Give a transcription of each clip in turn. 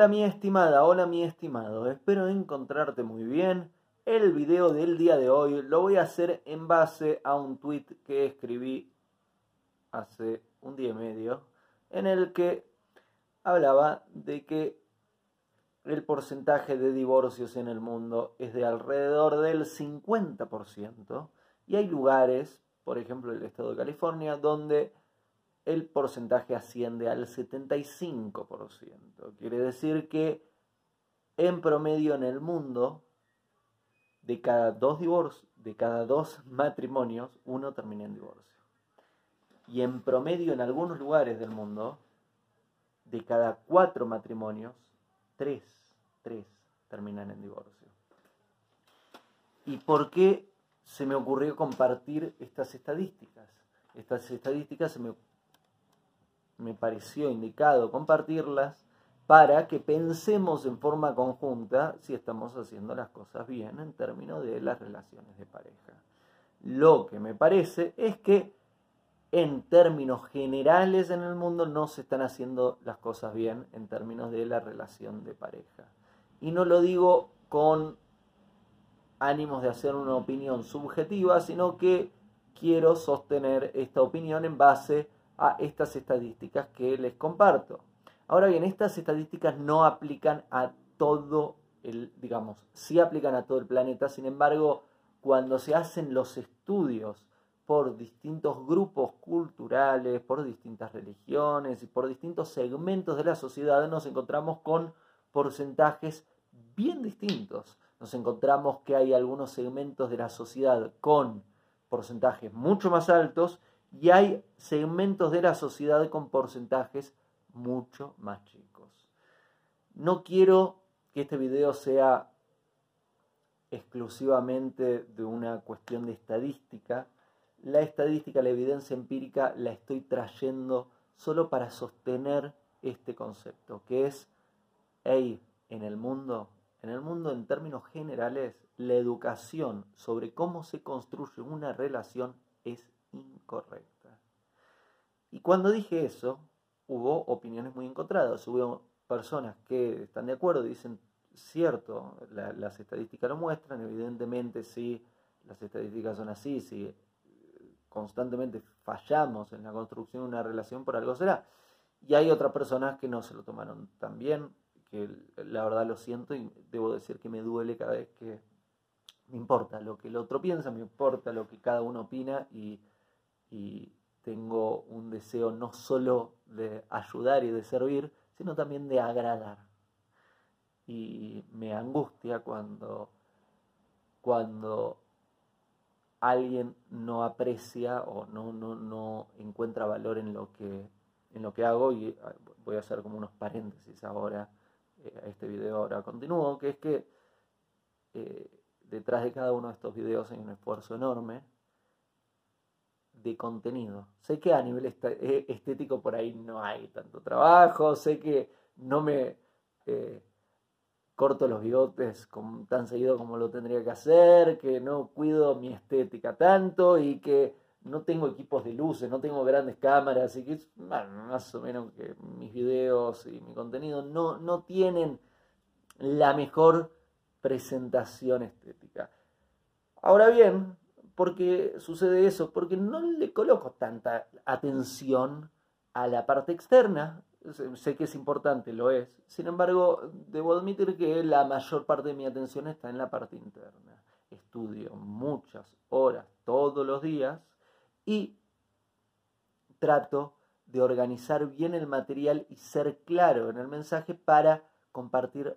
Hola mi estimada, hola mi estimado, espero encontrarte muy bien. El video del día de hoy lo voy a hacer en base a un tweet que escribí hace un día y medio, en el que hablaba de que el porcentaje de divorcios en el mundo es de alrededor del 50% y hay lugares, por ejemplo el estado de California, donde el porcentaje asciende al 75%. Quiere decir que en promedio en el mundo, de cada dos divorcios, de cada dos matrimonios, uno termina en divorcio. Y en promedio en algunos lugares del mundo, de cada cuatro matrimonios, tres, tres terminan en divorcio. ¿Y por qué se me ocurrió compartir estas estadísticas? Estas estadísticas se me me pareció indicado compartirlas para que pensemos en forma conjunta si estamos haciendo las cosas bien en términos de las relaciones de pareja. Lo que me parece es que en términos generales en el mundo no se están haciendo las cosas bien en términos de la relación de pareja. Y no lo digo con ánimos de hacer una opinión subjetiva, sino que quiero sostener esta opinión en base a estas estadísticas que les comparto. Ahora bien, estas estadísticas no aplican a todo el, digamos, sí aplican a todo el planeta, sin embargo, cuando se hacen los estudios por distintos grupos culturales, por distintas religiones y por distintos segmentos de la sociedad, nos encontramos con porcentajes bien distintos. Nos encontramos que hay algunos segmentos de la sociedad con porcentajes mucho más altos y hay segmentos de la sociedad con porcentajes mucho más chicos. No quiero que este video sea exclusivamente de una cuestión de estadística. La estadística, la evidencia empírica la estoy trayendo solo para sostener este concepto, que es, hey, en el mundo, en el mundo en términos generales, la educación sobre cómo se construye una relación es incorrecta. Y cuando dije eso, hubo opiniones muy encontradas. Hubo personas que están de acuerdo y dicen, cierto, las estadísticas lo muestran, evidentemente si las estadísticas son así, si constantemente fallamos en la construcción de una relación, por algo será. Y hay otras personas que no se lo tomaron tan bien, que la verdad lo siento y debo decir que me duele cada vez que me importa lo que el otro piensa, me importa lo que cada uno opina y y tengo un deseo no solo de ayudar y de servir, sino también de agradar. Y me angustia cuando, cuando alguien no aprecia o no, no, no encuentra valor en lo, que, en lo que hago. Y ah, voy a hacer como unos paréntesis ahora eh, a este video. Ahora continúo, que es que eh, detrás de cada uno de estos videos hay un esfuerzo enorme de contenido. Sé que a nivel eh, estético por ahí no hay tanto trabajo, sé que no me eh, corto los bigotes tan seguido como lo tendría que hacer, que no cuido mi estética tanto y que no tengo equipos de luces, no tengo grandes cámaras, y que más o menos que mis videos y mi contenido no, no tienen la mejor presentación estética. Ahora bien, ¿Por qué sucede eso? Porque no le coloco tanta atención a la parte externa. Sé que es importante, lo es. Sin embargo, debo admitir que la mayor parte de mi atención está en la parte interna. Estudio muchas horas todos los días y trato de organizar bien el material y ser claro en el mensaje para compartir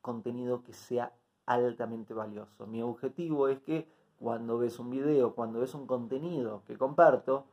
contenido que sea altamente valioso. Mi objetivo es que cuando ves un video, cuando ves un contenido que comparto,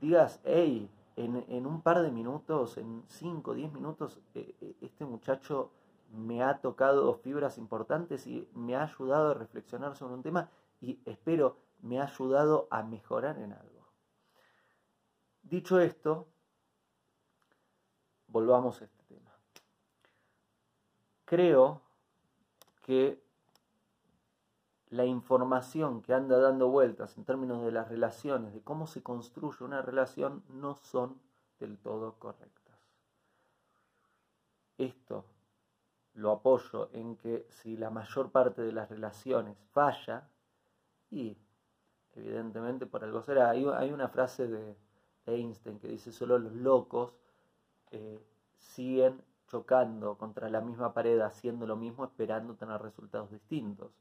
digas, hey, en, un par de minutos, en 5 o 10 minutos, eh, eh, este muchacho me ha tocado fibras importantes y me ha ayudado a reflexionar sobre un tema y espero me ha ayudado a mejorar en algo. Dicho esto, volvamos a este tema. Creo que la información que anda dando vueltas en términos de las relaciones, de cómo se construye una relación, no son del todo correctas. esto lo apoyo en que si la mayor parte de las relaciones falla, y evidentemente por algo será, hay, una frase de Einstein que dice solo los locos eh, siguen chocando contra la misma pared, haciendo lo mismo, esperando tener resultados distintos.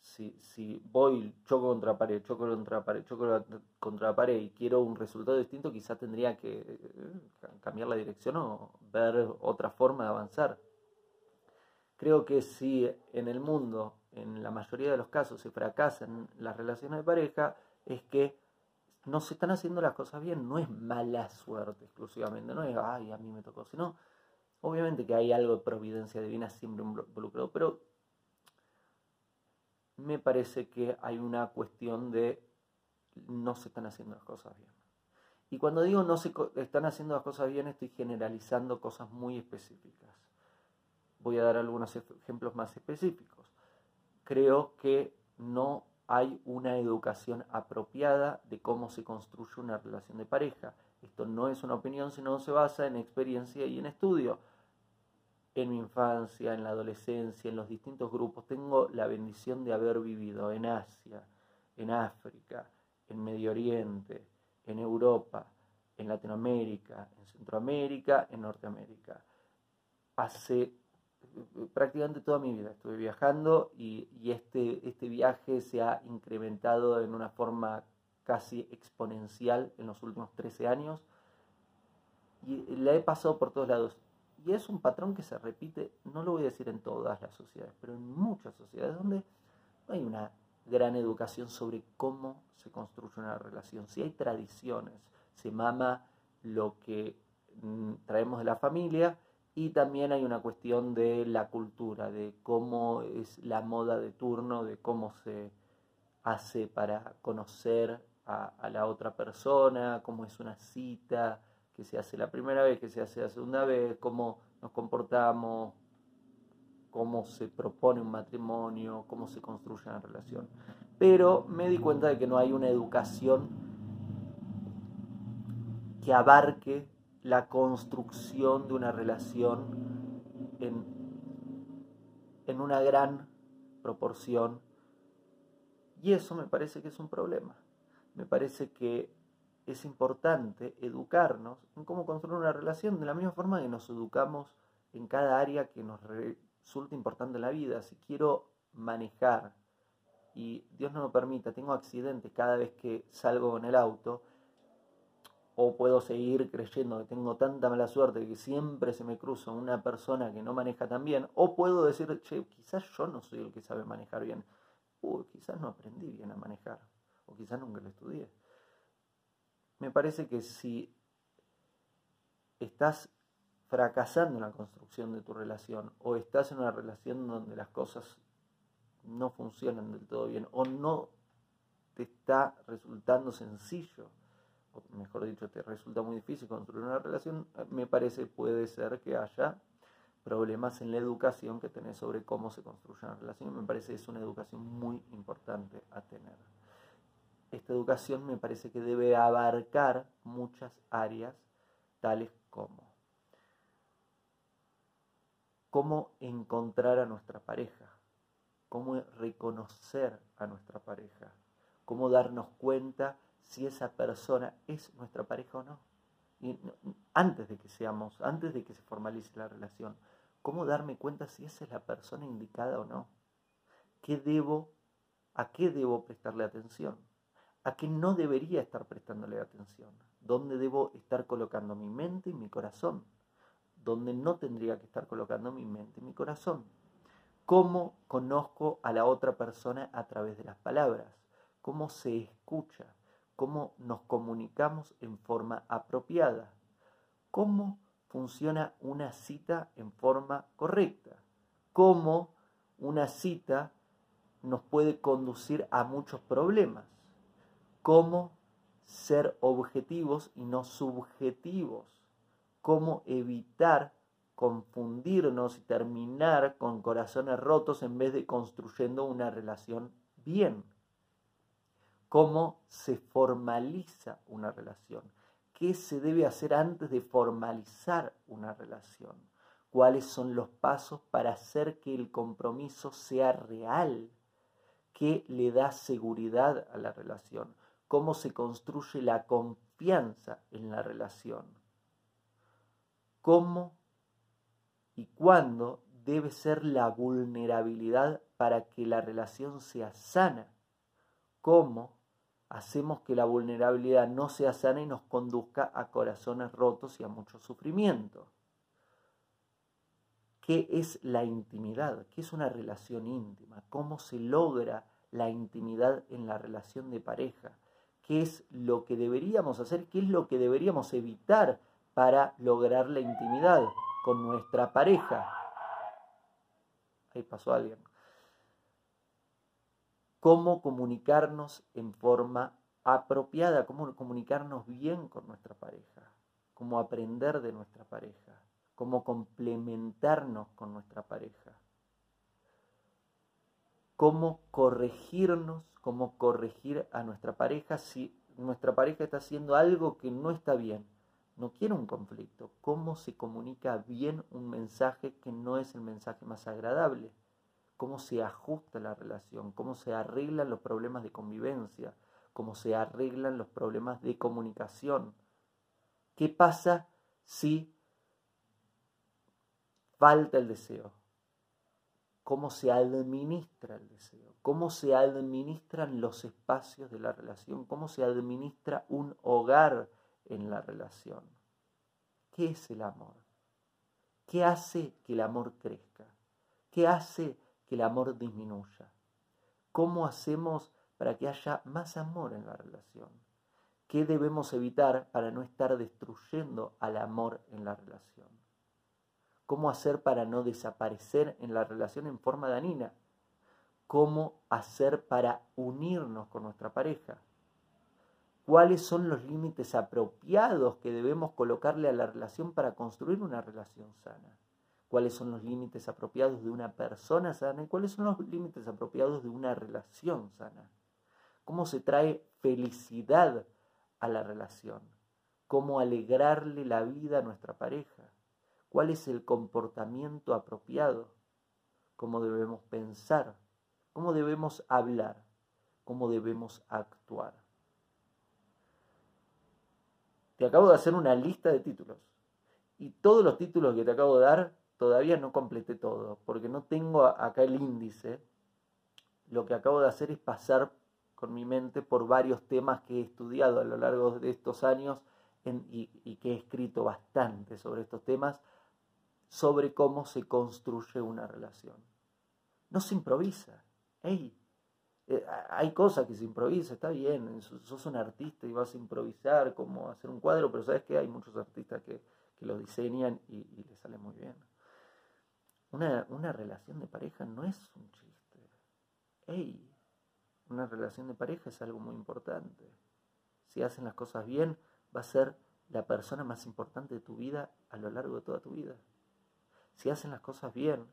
Si, si voy, choco contra pared, choco contra pared, choco contra pared y quiero un resultado distinto, quizás tendría que eh, cambiar la dirección o ver otra forma de avanzar. Creo que si en el mundo, en la mayoría de los casos, se fracasan las relaciones de pareja, es que no se están haciendo las cosas bien. No es mala suerte exclusivamente, no es, ay, a mí me tocó, sino, obviamente que hay algo de providencia divina siempre involucrado, pero me parece que hay una cuestión de no se están haciendo las cosas bien. Y cuando digo no se están haciendo las cosas bien, estoy generalizando cosas muy específicas. Voy a dar algunos ejemplos más específicos. Creo que no hay una educación apropiada de cómo se construye una relación de pareja. Esto no es una opinión, sino se basa en experiencia y en estudio. En mi infancia, en la adolescencia, en los distintos grupos, tengo la bendición de haber vivido en Asia, en África, en Medio Oriente, en Europa, en Latinoamérica, en Centroamérica, en Norteamérica. Hace prácticamente toda mi vida estuve viajando y, este, este viaje se ha incrementado en una forma casi exponencial en los últimos 13 años y la he pasado por todos lados. Y es un patrón que se repite, no lo voy a decir en todas las sociedades, pero en muchas sociedades donde no hay una gran educación sobre cómo se construye una relación. Si hay tradiciones, se mama lo que mm, traemos de la familia, y también hay una cuestión de la cultura, de cómo es la moda de turno, de cómo se hace para conocer a, la otra persona, cómo es una cita, que se hace la primera vez, que se hace la segunda vez, cómo nos comportamos, cómo se propone un matrimonio, cómo se construye una relación. Pero me di cuenta de que no hay una educación que abarque la construcción de una relación en, en una gran proporción. Y eso me parece que es un problema. Me parece que es importante educarnos en cómo construir una relación de la misma forma que nos educamos en cada área que nos resulta importante en la vida. Si quiero manejar y Dios no me permita, tengo accidentes cada vez que salgo en el auto, o puedo seguir creyendo que tengo tanta mala suerte que siempre se me cruza una persona que no maneja tan bien, o puedo decir, che, quizás yo no soy el que sabe manejar bien, o quizás no aprendí bien a manejar, o quizás nunca lo estudié. Me parece que si estás fracasando en la construcción de tu relación, o estás en una relación donde las cosas no funcionan del todo bien, o no te está resultando sencillo o mejor dicho, te resulta muy difícil construir una relación, me parece puede ser que haya problemas en la educación que tenés sobre cómo se construye una relación. Me parece que es una educación muy importante a tener. Esta educación me parece que debe abarcar muchas áreas, tales como cómo encontrar a nuestra pareja, cómo reconocer a nuestra pareja, cómo darnos cuenta si esa persona es nuestra pareja o no. Y antes de que seamos, antes de que se formalice la relación, ¿cómo darme cuenta si esa es la persona indicada o no? ¿Qué debo, a qué debo prestarle atención? ¿A qué no debería estar prestándole atención? ¿Dónde debo estar colocando mi mente y mi corazón? ¿Dónde no tendría que estar colocando mi mente y mi corazón? ¿Cómo conozco a la otra persona a través de las palabras? ¿Cómo se escucha? cómo nos comunicamos en forma apropiada, cómo funciona una cita en forma correcta, cómo una cita nos puede conducir a muchos problemas, cómo ser objetivos y no subjetivos, cómo evitar confundirnos y terminar con corazones rotos en vez de construyendo una relación bien. Cómo se formaliza una relación, qué se debe hacer antes de formalizar una relación, cuáles son los pasos para hacer que el compromiso sea real, qué le da seguridad a la relación, cómo se construye la confianza en la relación, cómo y cuándo debe ser la vulnerabilidad para que la relación sea sana, cómo hacemos que la vulnerabilidad no sea sana y nos conduzca a corazones rotos y a mucho sufrimiento. ¿Qué es la intimidad? ¿Qué es una relación íntima? ¿Cómo se logra la intimidad en la relación de pareja? ¿Qué es lo que deberíamos hacer? ¿Qué es lo que deberíamos evitar para lograr la intimidad con nuestra pareja? Ahí pasó alguien. Cómo comunicarnos en forma apropiada, cómo comunicarnos bien con nuestra pareja, cómo aprender de nuestra pareja cómo complementarnos con nuestra pareja, cómo corregirnos, cómo corregir a nuestra pareja si nuestra pareja está haciendo algo que no está bien. No quiere un conflicto. ¿Cómo se comunica bien un mensaje que no es el mensaje más agradable? ¿Cómo se ajusta la relación? ¿Cómo se arreglan los problemas de convivencia? ¿Cómo se arreglan los problemas de comunicación? ¿Qué pasa si falta el deseo. Cómo se administra el deseo. Cómo se administran los espacios de la relación. Cómo se administra un hogar en la relación. ¿Qué es el amor? ¿Qué hace que el amor crezca? ¿Qué hace que el amor disminuya? ¿Cómo hacemos para que haya más amor en la relación? ¿Qué debemos evitar para no estar destruyendo al amor en la relación? Cómo hacer para no desaparecer en la relación en forma danina, cómo hacer para unirnos con nuestra pareja, cuáles son los límites apropiados que debemos colocarle a la relación para construir una relación sana, cuáles son los límites apropiados de una persona sana y cuáles son los límites apropiados de una relación sana, cómo se trae felicidad a la relación, cómo alegrarle la vida a nuestra pareja cuál es el comportamiento apropiado, cómo debemos pensar, cómo debemos hablar, cómo debemos actuar. Te acabo de hacer una lista de títulos y todos los títulos que te acabo de dar todavía no completé todo porque no tengo acá el índice. Lo que acabo de hacer es pasar con mi mente por varios temas que he estudiado a lo largo de estos años y, que he escrito bastante sobre estos temas sobre cómo se construye una relación. No se improvisa. Hey, eh, hay cosas que se improvisa, está bien, sos un artista y vas a improvisar cómo hacer un cuadro, pero sabes que hay muchos artistas que, lo diseñan y, y les sale muy bien. Una, una, relación de pareja no es un chiste. Hey, una relación de pareja es algo muy importante. Si hacen las cosas bien, va a ser la persona más importante de tu vida a lo largo de toda tu vida si hacen las cosas bien,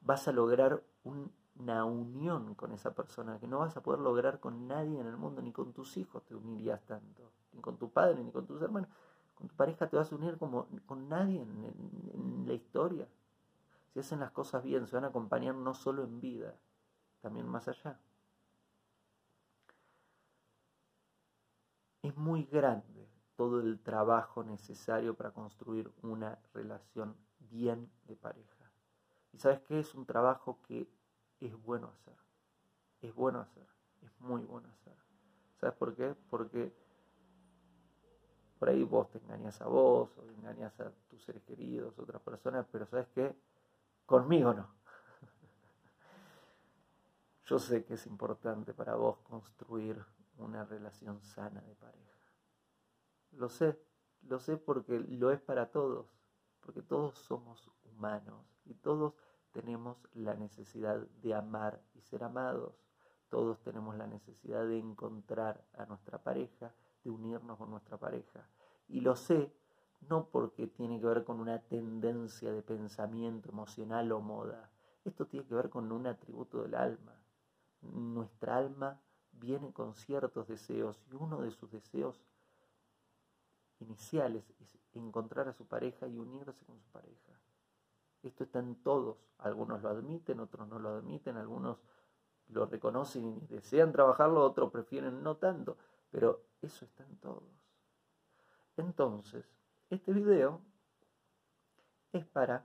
vas a lograr una unión con esa persona que no vas a poder lograr con nadie en el mundo, ni con tus hijos te unirías tanto, ni con tu padre, ni con tus hermanos. Con tu pareja te vas a unir como con nadie en, en la historia. Si hacen las cosas bien, se van a acompañar no solo en vida, también más allá. Es muy grande todo el trabajo necesario para construir una relación bien de pareja. Y sabes qué? Es un trabajo que es bueno hacer. Es bueno hacer. Es muy bueno hacer. ¿Sabes por qué? Porque por ahí vos te engañas a vos o engañas a tus seres queridos, otras personas, pero ¿sabes qué? Conmigo no. Yo sé que es importante para vos construir una relación sana de pareja. Lo sé, lo sé porque lo es para todos porque todos somos humanos y todos tenemos la necesidad de amar y ser amados. Todos tenemos la necesidad de encontrar a nuestra pareja, de unirnos con nuestra pareja. Y lo sé no porque tiene que ver con una tendencia de pensamiento emocional o moda. Esto tiene que ver con un atributo del alma. Nuestra alma viene con ciertos deseos y uno de sus deseos iniciales es encontrar a su pareja y unirse con su pareja. Esto está en todos. Algunos lo admiten, otros no lo admiten, algunos lo reconocen y desean trabajarlo, otros prefieren no tanto. Pero eso está en todos. Entonces, este video es para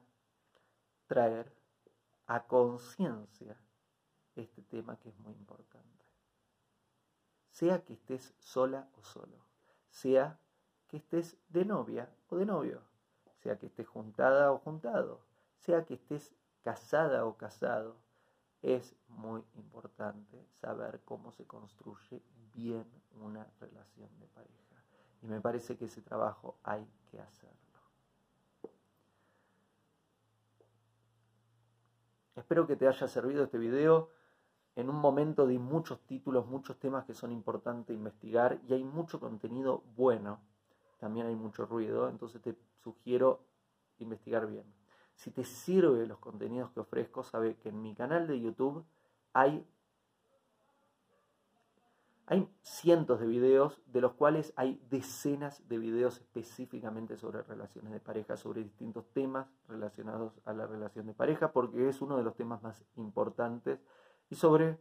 traer a conciencia este tema que es muy importante. Sea que estés sola o solo, sea que estés de novia o de novio, sea que estés juntada o juntado, sea que estés casada o casado, es muy importante saber cómo se construye bien una relación de pareja. Y me parece que ese trabajo hay que hacerlo. Espero que te haya servido este video. En un momento de muchos títulos, muchos temas que son importantes investigar y hay mucho contenido bueno. También hay mucho ruido, entonces te sugiero investigar bien. Si te sirve los contenidos que ofrezco, sabe que en mi canal de YouTube hay hay cientos de videos, de los cuales hay decenas de videos específicamente sobre relaciones de pareja, sobre distintos temas relacionados a la relación de pareja, porque es uno de los temas más importantes y sobre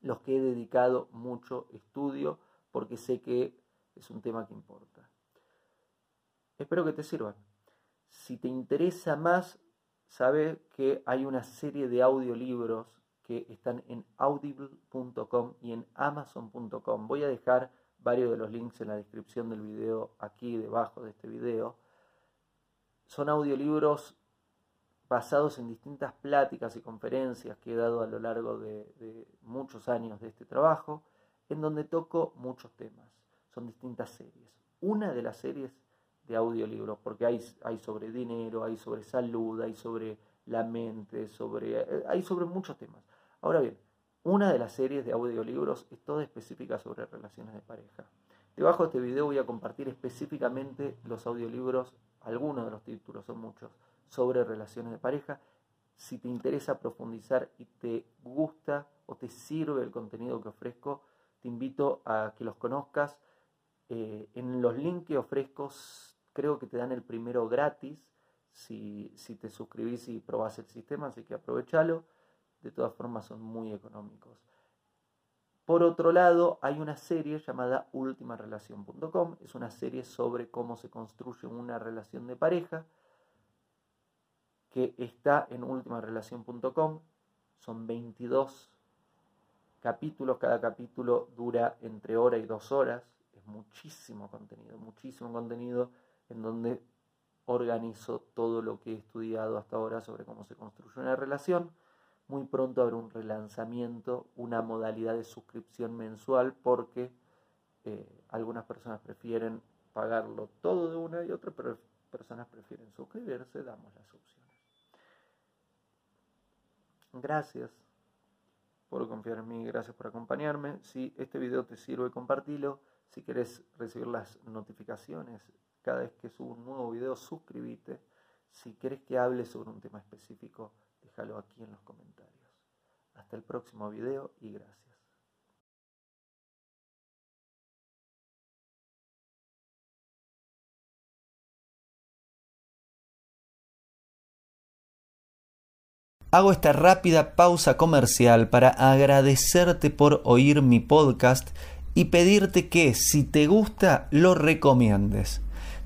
los que he dedicado mucho estudio, porque sé que es un tema que importa. Espero que te sirva. Si te interesa más, sabe que hay una serie de audiolibros que están en audible.com y en amazon.com. Voy a dejar varios de los links en la descripción del video, aquí debajo de este video. Son audiolibros basados en distintas pláticas y conferencias que he dado a lo largo de, muchos años de este trabajo, en donde toco muchos temas. Son distintas series. Una de las series de audiolibros, porque hay, hay sobre dinero, hay sobre salud, hay sobre la mente, sobre, eh, hay sobre muchos temas. Ahora bien, una de las series de audiolibros es toda específica sobre relaciones de pareja. Debajo de este video voy a compartir específicamente los audiolibros, algunos de los títulos, son muchos, sobre relaciones de pareja. Si te interesa profundizar y te gusta o te sirve el contenido que ofrezco, te invito a que los conozcas. Eh, en los links que ofrezco, creo que te dan el primero gratis si, si te suscribís y probás el sistema, así que aprovechalo. De todas formas son muy económicos. Por otro lado, hay una serie llamada ultimarelación.com, es una serie sobre cómo se construye una relación de pareja, que está en ultimarelación.com, son 22 capítulos, cada capítulo dura entre hora y dos horas, es muchísimo contenido, muchísimo contenido en donde organizo todo lo que he estudiado hasta ahora sobre cómo se construye una relación. Muy pronto habrá un relanzamiento, una modalidad de suscripción mensual porque eh, algunas personas prefieren pagarlo todo de una y otras personas prefieren suscribirse, damos las opciones. Gracias por confiar en mí, gracias por acompañarme. Si este video te sirve, compartilo. Si quieres recibir las notificaciones cada vez que subo un nuevo video, suscríbete. Si quieres que hable sobre un tema específico, déjalo aquí en los comentarios. Hasta el próximo video y gracias. Hago esta rápida pausa comercial para agradecerte por oír mi podcast y pedirte que si te gusta lo recomiendes.